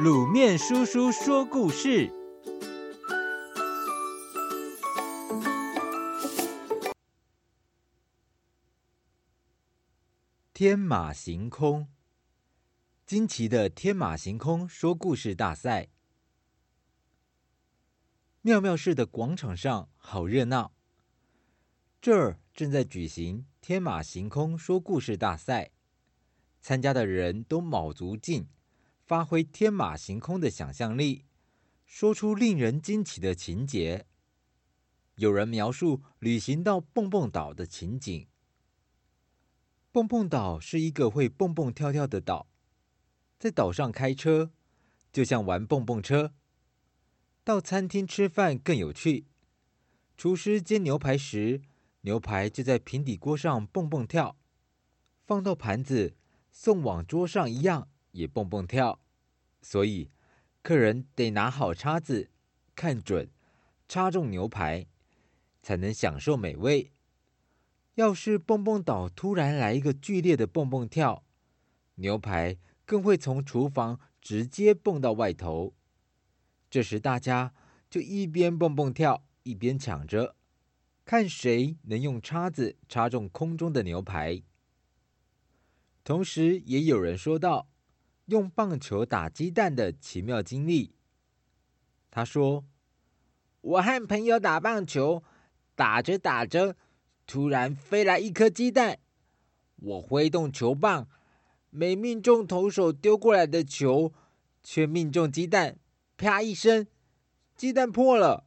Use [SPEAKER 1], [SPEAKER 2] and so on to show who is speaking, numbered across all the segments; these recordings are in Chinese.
[SPEAKER 1] 卤面叔叔说故事：天马行空，惊奇的天马行空说故事大赛。妙妙市的广场上好热闹，这儿正在举行天马行空说故事大赛，参加的人都卯足劲。发挥天马行空的想象力，说出令人惊奇的情节。有人描述旅行到蹦蹦岛的情景。蹦蹦岛是一个会蹦蹦跳跳的岛，在岛上开车就像玩蹦蹦车。到餐厅吃饭更有趣，厨师煎牛排时，牛排就在平底锅上蹦蹦跳，放到盘子送往桌上一样也蹦蹦跳。所以，客人得拿好叉子，看准，插中牛排，才能享受美味。要是蹦蹦岛突然来一个剧烈的蹦蹦跳，牛排更会从厨房直接蹦到外头。这时，大家就一边蹦蹦跳，一边抢着，看谁能用叉子插中空中的牛排。同时，也有人说道。用棒球打鸡蛋的奇妙经历。他说：“我和朋友打棒球，打着打着，突然飞来一颗鸡蛋。我挥动球棒，没命中投手丢过来的球，却命中鸡蛋。啪一声，鸡蛋破了。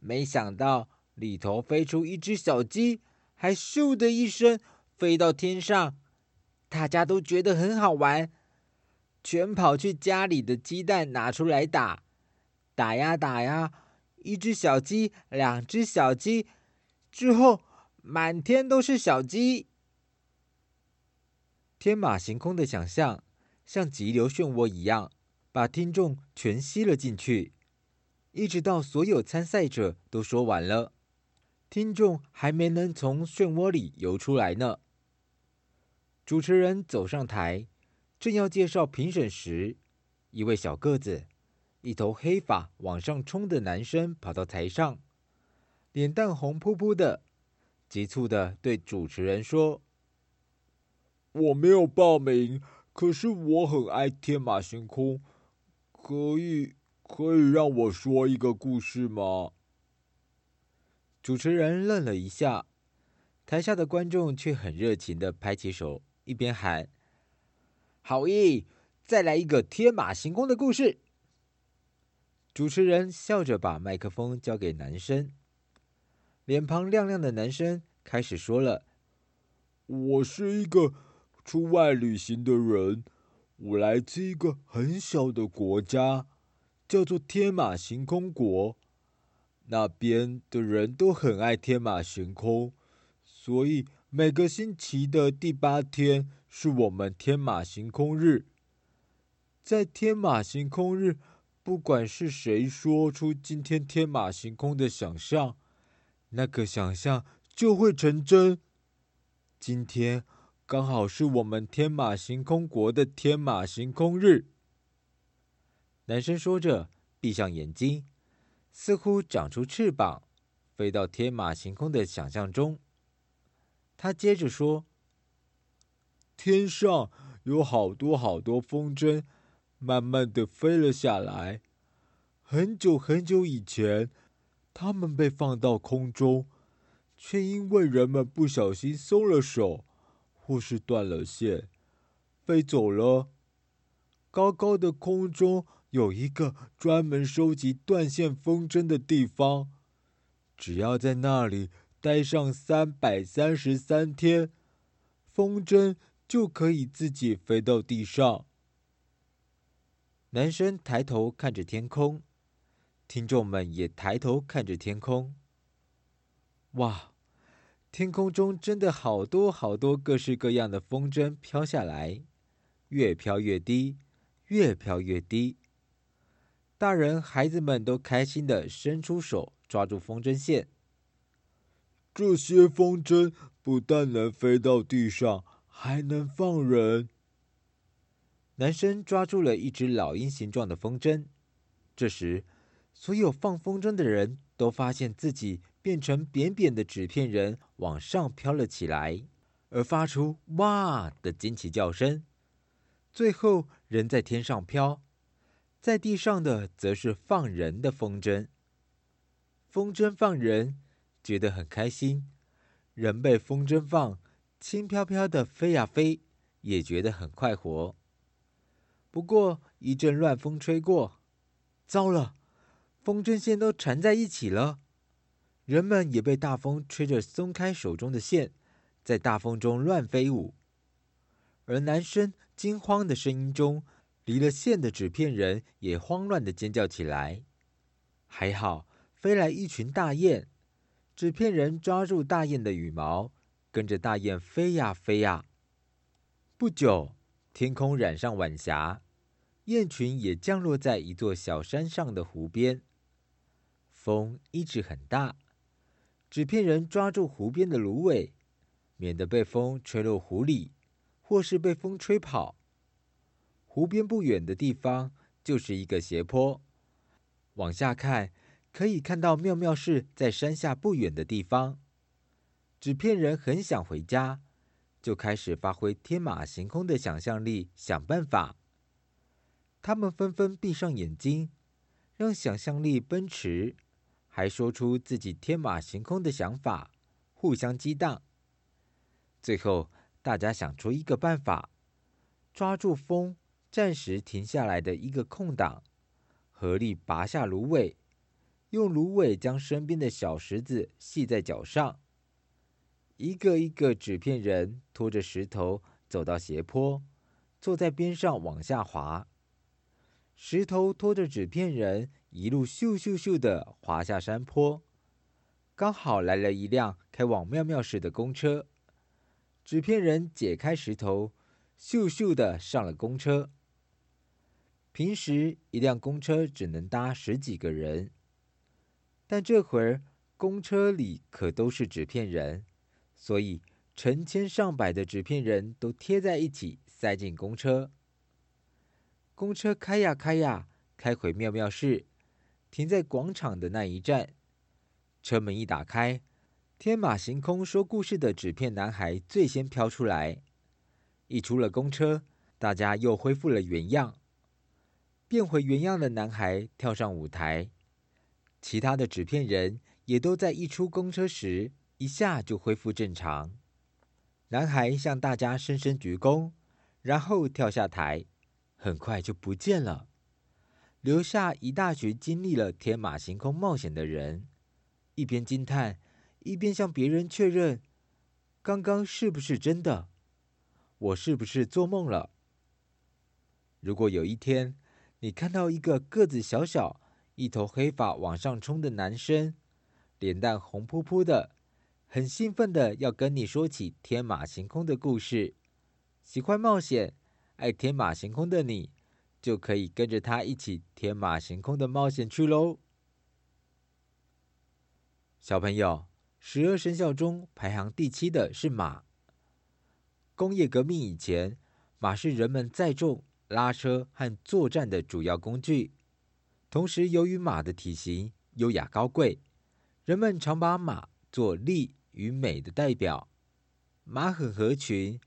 [SPEAKER 1] 没想到里头飞出一只小鸡，还咻的一声飞到天上。大家都觉得很好玩。”全跑去家里的鸡蛋拿出来打，打呀打呀，一只小鸡，两只小鸡，之后满天都是小鸡。天马行空的想象，像急流漩涡一样，把听众全吸了进去。一直到所有参赛者都说完了，听众还没能从漩涡里游出来呢。主持人走上台。正要介绍评审时，一位小个子、一头黑发往上冲的男生跑到台上，脸蛋红扑扑的，急促的对主持人说：“我没有报名，可是我很爱天马行空，可以可以让我说一个故事吗？”主持人愣了一下，台下的观众却很热情的拍起手，一边喊。好耶！再来一个天马行空的故事。主持人笑着把麦克风交给男生，脸庞亮亮的男生开始说了：“我是一个出外旅行的人，我来自一个很小的国家，叫做天马行空国。那边的人都很爱天马行空，所以每个星期的第八天。”是我们天马行空日，在天马行空日，不管是谁说出今天天马行空的想象，那个想象就会成真。今天刚好是我们天马行空国的天马行空日。男生说着，闭上眼睛，似乎长出翅膀，飞到天马行空的想象中。他接着说。天上有好多好多风筝，慢慢的飞了下来。很久很久以前，它们被放到空中，却因为人们不小心松了手，或是断了线，飞走了。高高的空中有一个专门收集断线风筝的地方，只要在那里待上三百三十三天，风筝。就可以自己飞到地上。男生抬头看着天空，听众们也抬头看着天空。哇，天空中真的好多好多各式各样的风筝飘下来，越飘越低，越飘越低。大人孩子们都开心的伸出手抓住风筝线。这些风筝不但能飞到地上。还能放人。男生抓住了一只老鹰形状的风筝。这时，所有放风筝的人都发现自己变成扁扁的纸片人，往上飘了起来，而发出“哇”的惊奇叫声。最后，人在天上飘，在地上的则是放人的风筝。风筝放人，觉得很开心；人被风筝放，轻飘飘的飞呀飞，也觉得很快活。不过，一阵乱风吹过，糟了，风筝线都缠在一起了。人们也被大风吹着松开手中的线，在大风中乱飞舞。而男生惊慌的声音中，离了线的纸片人也慌乱的尖叫起来。还好，飞来一群大雁，纸片人抓住大雁的羽毛，跟着大雁飞呀飞呀。不久，天空染上晚霞，雁群也降落在一座小山上的湖边。风一直很大，纸片人抓住湖边的芦苇，免得被风吹落湖里。或是被风吹跑。湖边不远的地方就是一个斜坡，往下看可以看到妙妙市在山下不远的地方。纸片人很想回家，就开始发挥天马行空的想象力，想办法。他们纷纷闭上眼睛，让想象力奔驰，还说出自己天马行空的想法，互相激荡。最后。大家想出一个办法，抓住风暂时停下来的一个空档，合力拔下芦苇，用芦苇将身边的小石子系在脚上。一个一个纸片人拖着石头走到斜坡，坐在边上往下滑。石头拖着纸片人一路咻咻咻的滑下山坡，刚好来了一辆开往妙妙市的公车。纸片人解开石头，咻咻的上了公车。平时一辆公车只能搭十几个人，但这会儿公车里可都是纸片人，所以成千上百的纸片人都贴在一起塞进公车。公车开呀开呀，开回妙妙市，停在广场的那一站。车门一打开。天马行空说故事的纸片男孩最先飘出来，一出了公车，大家又恢复了原样。变回原样的男孩跳上舞台，其他的纸片人也都在一出公车时一下就恢复正常。男孩向大家深深鞠躬，然后跳下台，很快就不见了，留下一大群经历了天马行空冒险的人，一边惊叹。一边向别人确认，刚刚是不是真的？我是不是做梦了？如果有一天你看到一个个子小小、一头黑发往上冲的男生，脸蛋红扑扑的，很兴奋的要跟你说起天马行空的故事，喜欢冒险、爱天马行空的你，就可以跟着他一起天马行空的冒险去喽，小朋友。十二生肖中排行第七的是马。工业革命以前，马是人们载重、拉车和作战的主要工具。同时，由于马的体型优雅高贵，人们常把马做力与美的代表。马很合群，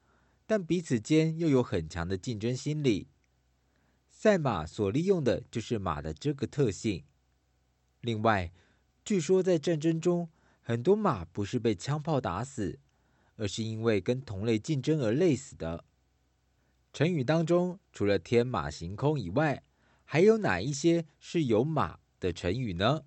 [SPEAKER 1] 但彼此间又有很强的竞争心理。赛马所利用的就是马的这个特性。另外，据说在战争中，很多马不是被枪炮打死，而是因为跟同类竞争而累死的。成语当中，除了天马行空以外，还有哪一些是有马的成语呢？